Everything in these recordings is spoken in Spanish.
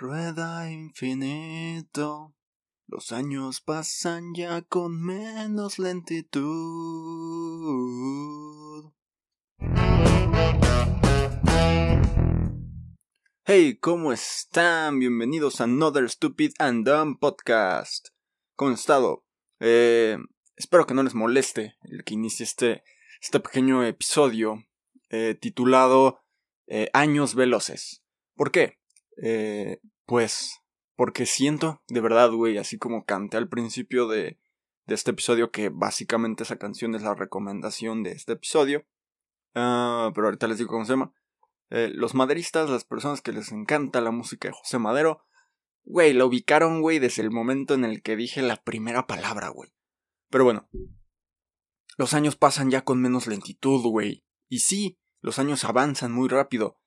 Rueda infinito, los años pasan ya con menos lentitud. Hey, ¿cómo están? Bienvenidos a Another Stupid and Dumb Podcast. ¿Cómo han estado? Eh, espero que no les moleste el que inicie este, este pequeño episodio eh, titulado eh, Años Veloces. ¿Por qué? Eh, pues porque siento, de verdad, güey, así como canté al principio de, de este episodio, que básicamente esa canción es la recomendación de este episodio. Ah, pero ahorita les digo cómo se llama. Eh, los maderistas, las personas que les encanta la música de José Madero, güey, la ubicaron, güey, desde el momento en el que dije la primera palabra, güey. Pero bueno, los años pasan ya con menos lentitud, güey. Y sí, los años avanzan muy rápido.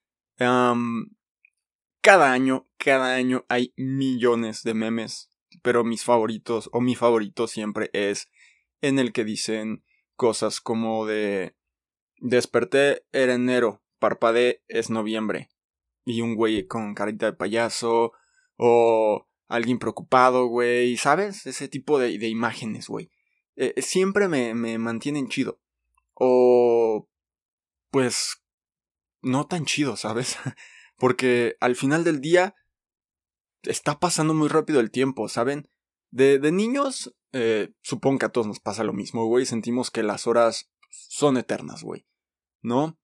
Cada año, cada año hay millones de memes. Pero mis favoritos, o mi favorito siempre es en el que dicen cosas como de desperté era enero, parpadeé es noviembre. Y un güey con carita de payaso, o alguien preocupado, güey, ¿sabes? Ese tipo de, imágenes, güey. Eh, siempre me, me mantienen chido. O pues no tan chido, ¿sabes? Porque al final del día está pasando muy rápido el tiempo, ¿saben? De, de niños, eh, supongo que a todos nos pasa lo mismo, güey. Sentimos que las horas son eternas, güey. ¿No?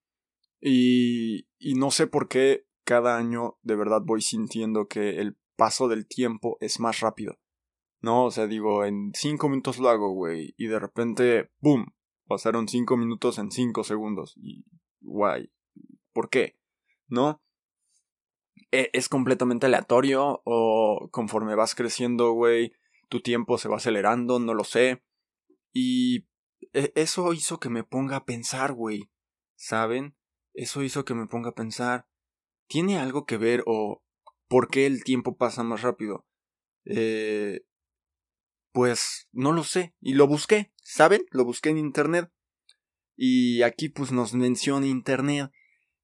Y, y no sé por qué cada año de verdad voy sintiendo que el paso del tiempo es más rápido. ¿No? O sea, digo, en cinco minutos lo hago, güey. Y de repente, ¡boom! Pasaron cinco minutos en cinco segundos. Y, guay. ¿Por qué? ¿No? E, es completamente aleatorio o conforme vas creciendo, güey, tu tiempo se va acelerando, no lo sé. Y e, eso hizo que me ponga a pensar, güey. ¿Saben? Eso hizo que me ponga a pensar. ¿Tiene algo que ver o por qué el tiempo pasa más rápido? Eh, pues no lo sé. Y lo busqué, ¿saben? Lo busqué en internet. Y aquí pues nos menciona internet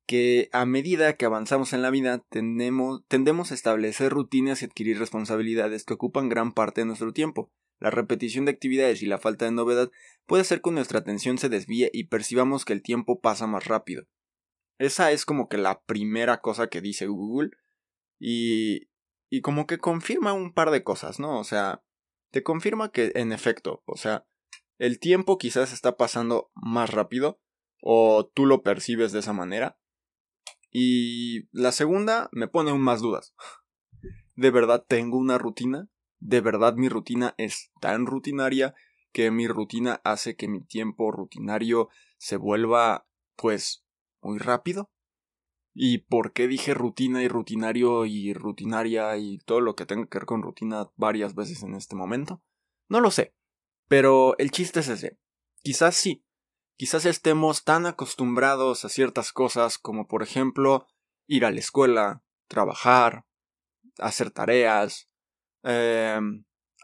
que a medida que avanzamos en la vida tendemos, tendemos a establecer rutinas y adquirir responsabilidades que ocupan gran parte de nuestro tiempo. La repetición de actividades y la falta de novedad puede hacer que nuestra atención se desvíe y percibamos que el tiempo pasa más rápido. Esa es como que la primera cosa que dice Google y, y como que confirma un par de cosas, ¿no? O sea, te confirma que en efecto, o sea, el tiempo quizás está pasando más rápido o tú lo percibes de esa manera y la segunda me pone aún más dudas. ¿De verdad tengo una rutina? ¿De verdad mi rutina es tan rutinaria que mi rutina hace que mi tiempo rutinario se vuelva, pues, muy rápido? ¿Y por qué dije rutina y rutinario y rutinaria y todo lo que tenga que ver con rutina varias veces en este momento? No lo sé. Pero el chiste es ese. Quizás sí, Quizás estemos tan acostumbrados a ciertas cosas como por ejemplo ir a la escuela, trabajar, hacer tareas, eh,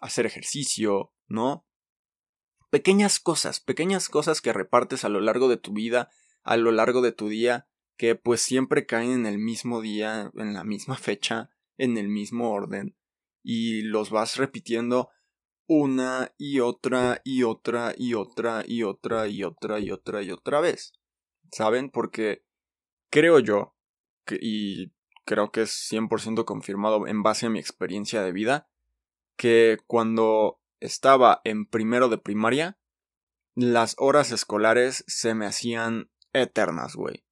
hacer ejercicio, ¿no? Pequeñas cosas, pequeñas cosas que repartes a lo largo de tu vida, a lo largo de tu día, que pues siempre caen en el mismo día, en la misma fecha, en el mismo orden, y los vas repitiendo una y otra y otra y otra y otra y otra y otra y otra vez. ¿Saben? Porque creo yo, y creo que es 100% confirmado en base a mi experiencia de vida, que cuando estaba en primero de primaria, las horas escolares se me hacían eternas, güey.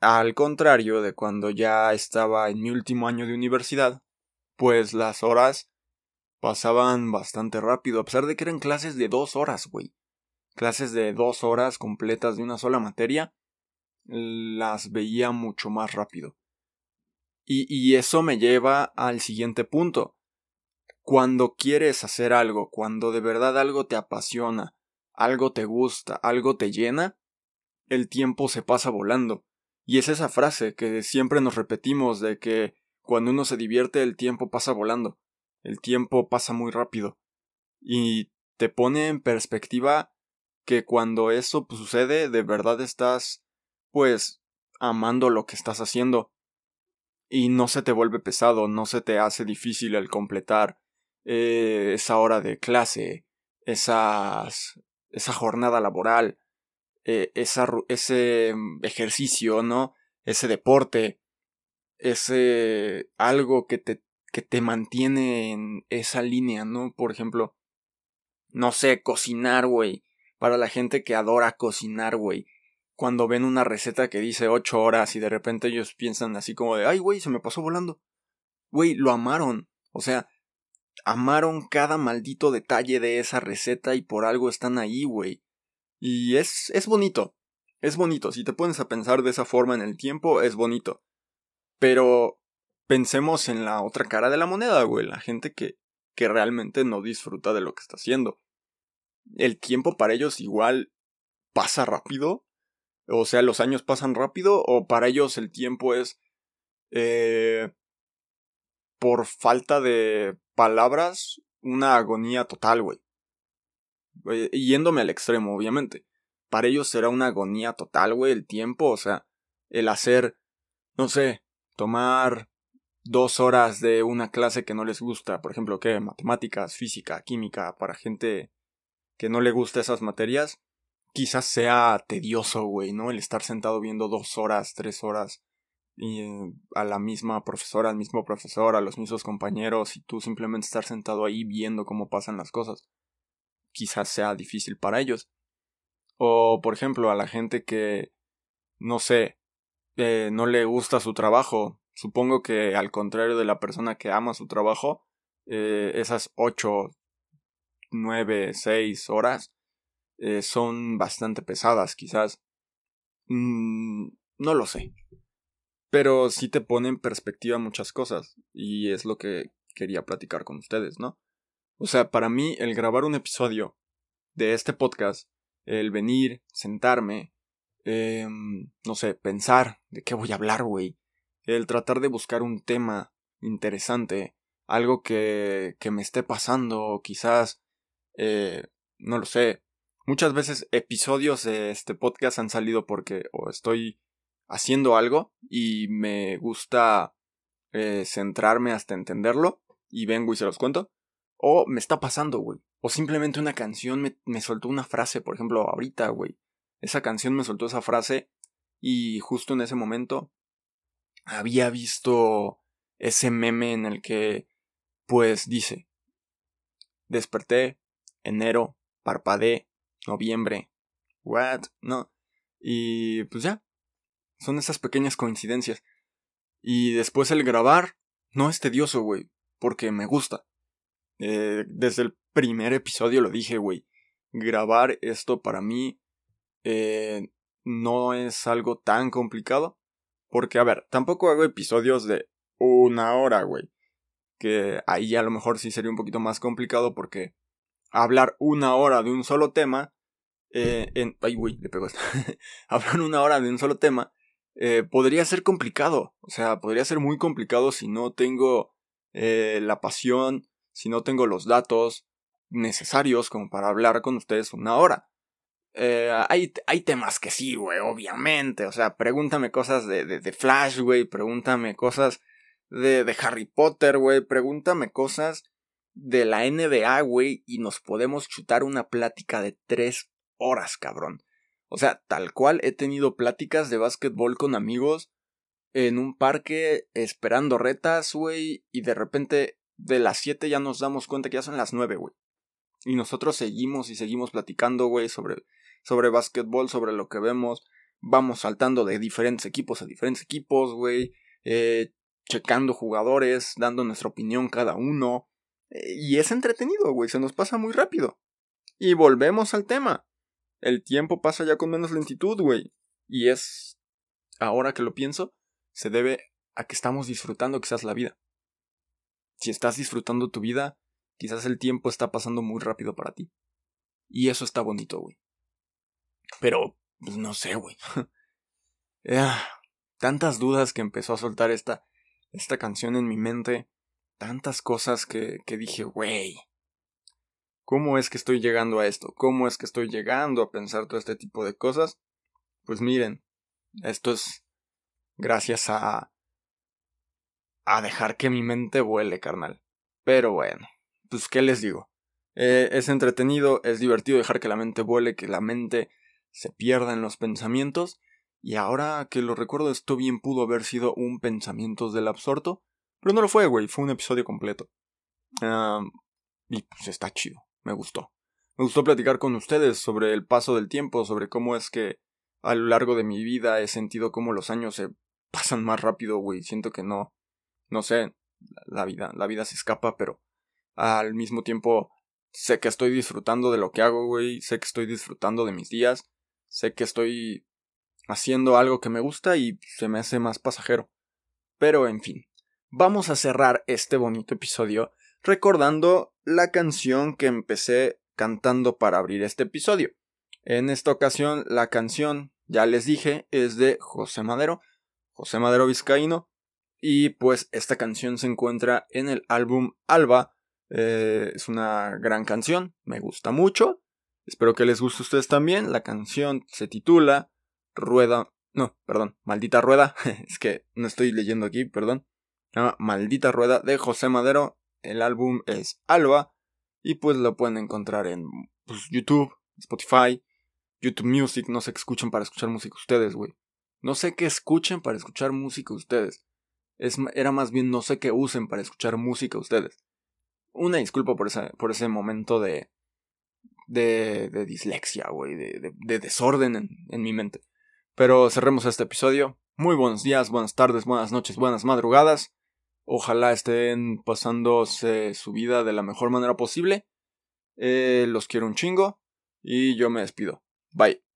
Al contrario de cuando ya estaba en mi último año de universidad, pues las horas pasaban bastante rápido, a pesar de que eran clases de dos horas, güey. Clases de dos horas completas de una sola materia, las veía mucho más rápido. Y, eso me lleva al siguiente punto. Cuando quieres hacer algo, cuando de verdad algo te apasiona, algo te gusta, algo te llena, el tiempo se pasa volando. Y es esa frase que siempre nos repetimos de que cuando uno se divierte el tiempo pasa volando el tiempo pasa muy rápido. Y te pone en perspectiva que cuando eso pues, sucede, de verdad estás, pues, amando lo que estás haciendo. y no se te vuelve pesado, no se te hace difícil el completar eh, esa hora de clase, esas, esa jornada laboral, esa, ese ejercicio, ¿no? Ese deporte, ese algo que te, que te mantiene en esa línea, ¿no? Por ejemplo, no sé, cocinar, güey. Para la gente que adora cocinar, güey cuando ven una receta que dice ocho horas y de repente ellos piensan así como de, ay, güey, se me pasó volando. Güey, lo amaron. O sea, amaron cada maldito detalle de esa receta y por algo están ahí, güey. Y es, es bonito. Es bonito. Si te pones a pensar de esa forma en el tiempo, es bonito. Pero pensemos en la otra cara de la moneda, güey. La gente que, que realmente no disfruta de lo que está haciendo. El tiempo para ellos igual pasa rápido o sea, los años pasan rápido o para ellos el tiempo es eh, por falta de palabras una agonía total, güey. Yéndome al extremo, obviamente. Para ellos será una agonía total, güey, el tiempo, o sea, el hacer, no sé, tomar dos horas de una clase que no les gusta, por ejemplo, ¿qué? Matemáticas, física, química, para gente que no le gusta esas materias, quizás sea tedioso, güey, ¿no? El estar sentado viendo dos horas, tres horas y, eh, a la misma profesora, al mismo profesor, a los mismos compañeros y tú simplemente estar sentado ahí viendo cómo pasan las cosas. Quizás sea difícil para ellos. O, por ejemplo, a la gente que, no sé, eh, no le gusta su trabajo. Supongo que al contrario de la persona que ama su trabajo, eh, esas ocho, nueve, seis horas eh, son bastante pesadas, quizás. Mm, no lo sé. Pero sí te pone en perspectiva muchas cosas, y es lo que quería platicar con ustedes, ¿no? O sea, para mí el grabar un episodio de este podcast, el venir, sentarme, eh, no sé, pensar de qué voy a hablar, güey, el tratar de buscar un tema interesante, algo que, que me esté pasando, quizás, eh, no lo sé, Muchas veces episodios de este podcast han salido porque o estoy haciendo algo y me gusta eh, centrarme hasta entenderlo y vengo y se los cuento. O me está pasando, güey. O simplemente una canción me, me soltó una frase, por ejemplo, ahorita, güey. Esa canción me soltó esa frase y justo en ese momento había visto ese meme en el que, pues dice, desperté, enero, parpadeé, noviembre. What? No. Y pues ya. Son esas pequeñas coincidencias. Y después el grabar no es tedioso, güey. Porque me gusta. Eh, desde el primer episodio lo dije, güey. Grabar esto para mí eh, no es algo tan complicado. Porque, a ver, tampoco hago episodios de una hora, güey. Que ahí a lo mejor sí sería un poquito más complicado porque hablar una hora de un solo tema eh, en, ay, güey, le pegó esto. hablar una hora de un solo tema eh, podría ser complicado. O sea, podría ser muy complicado si no tengo eh, la pasión, si no tengo los datos necesarios como para hablar con ustedes una hora. Eh, hay, hay temas que sí, güey, obviamente. O sea, pregúntame cosas de, de, Flash, güey. Pregúntame cosas de, de Harry Potter, güey. Pregúntame cosas de la NBA, güey. Y nos podemos chutar una plática de tres horas, cabrón. O sea, tal cual he tenido pláticas de básquetbol con amigos en un parque esperando retas, güey, y de repente de las 7 ya nos damos cuenta que ya son las 9, güey. Y nosotros seguimos y seguimos platicando, güey, sobre, sobre básquetbol, sobre lo que vemos. Vamos saltando de diferentes equipos a diferentes equipos, güey. Eh, checando jugadores, dando nuestra opinión cada uno. Eh, y es entretenido, güey, se nos pasa muy rápido. Y volvemos al tema el tiempo pasa ya con menos lentitud, güey. Y es, ahora que lo pienso, se debe a que estamos disfrutando quizás la vida. Si estás disfrutando tu vida, quizás el tiempo está pasando muy rápido para ti. Y eso está bonito, güey. Pero, pues no sé, güey. Ah, tantas dudas que empezó a soltar esta, esta canción en mi mente. Tantas cosas que, que dije, güey. ¿Cómo es que estoy llegando a esto? ¿Cómo es que estoy llegando a pensar todo este tipo de cosas? Pues miren, esto es gracias a a dejar que mi mente vuele, carnal. Pero bueno, pues qué les digo. Eh, es entretenido, es divertido dejar que la mente vuele, que la mente se pierda en los pensamientos. Y ahora que lo recuerdo, esto bien pudo haber sido un pensamientos del absorto. Pero no lo fue, güey, fue un episodio completo. y pues está chido, me gustó. Me gustó platicar con ustedes sobre el paso del tiempo, sobre cómo es que a lo largo de mi vida he sentido cómo los años se pasan más rápido, güey. Siento que no, no sé, la vida, la vida se escapa, pero al mismo tiempo sé que estoy disfrutando de lo que hago, güey. Sé que estoy disfrutando de mis días. Sé que estoy haciendo algo que me gusta y se me hace más pasajero. Pero en fin, vamos a cerrar este bonito episodio recordando la canción que empecé cantando para abrir este episodio. En esta ocasión la canción, ya les dije, es de José Madero, José Madero Vizcaíno, y pues esta canción se encuentra en el álbum Alba. Eh, es una gran canción, me gusta mucho. Espero que les guste a ustedes también. La canción se titula Rueda. No, perdón, Maldita Rueda. es que no estoy leyendo aquí, perdón. Maldita Rueda de José Madero. El álbum es Alba. Y pues lo pueden encontrar en pues, YouTube, Spotify, YouTube Music. No sé qué escuchen para escuchar música ustedes, güey. No sé qué escuchen para escuchar música ustedes. Es, era más bien no sé qué usen para escuchar música ustedes. Una disculpa por, por ese momento de, de, de dislexia, güey, de, de, desorden en, en mi mente. Pero cerremos este episodio. Muy buenos días, buenas tardes, buenas noches, buenas madrugadas. Ojalá estén pasándose su vida de la mejor manera posible. Eh, los quiero un chingo y yo me despido. Bye.